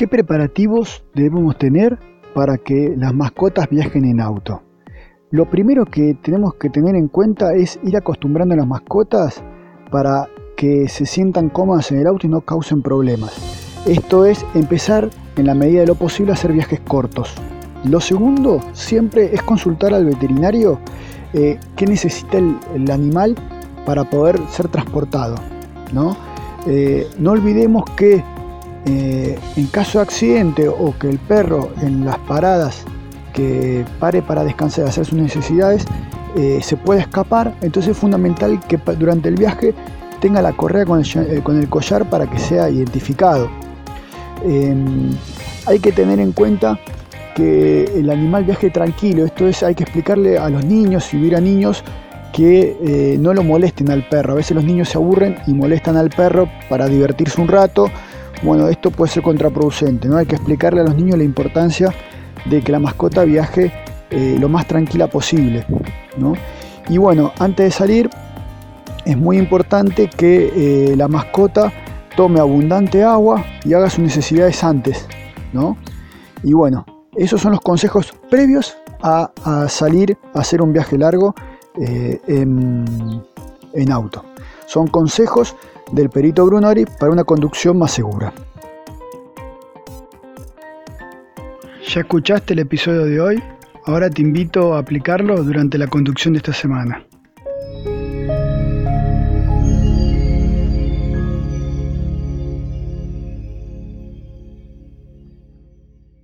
¿Qué preparativos debemos tener para que las mascotas viajen en auto. Lo primero que tenemos que tener en cuenta es ir acostumbrando a las mascotas para que se sientan cómodas en el auto y no causen problemas. Esto es empezar en la medida de lo posible a hacer viajes cortos. Lo segundo siempre es consultar al veterinario eh, qué necesita el, animal para poder ser transportado. ¿no? Eh, no olvidemos que eh, en caso de accidente o que el perro en las paradas que pare para descansar y hacer sus necesidades eh, se puede escapar, entonces es fundamental que durante el viaje tenga la correa con el, eh, collar para que sea identificado. Em, hay que tener en cuenta que el animal viaje tranquilo, esto es, hay que explicarle a los niños, si hubiera niños, que no lo molesten al perro. A veces los niños se aburren y molestan al perro para divertirse un rato bueno, esto puede ser contraproducente, ¿no? Hay que explicarle a los niños la importancia de que la mascota viaje eh, lo más tranquila posible, Y bueno, antes de salir, es muy importante que eh, la mascota tome abundante agua y haga sus necesidades antes, ¿no? Y bueno, esos son los consejos previos a, salir a hacer un viaje largo eh, en auto. Son consejos del perito Brunori para una conducción más segura. ¿Ya escuchaste el episodio de hoy? Ahora te invito a aplicarlo durante la conducción de esta semana.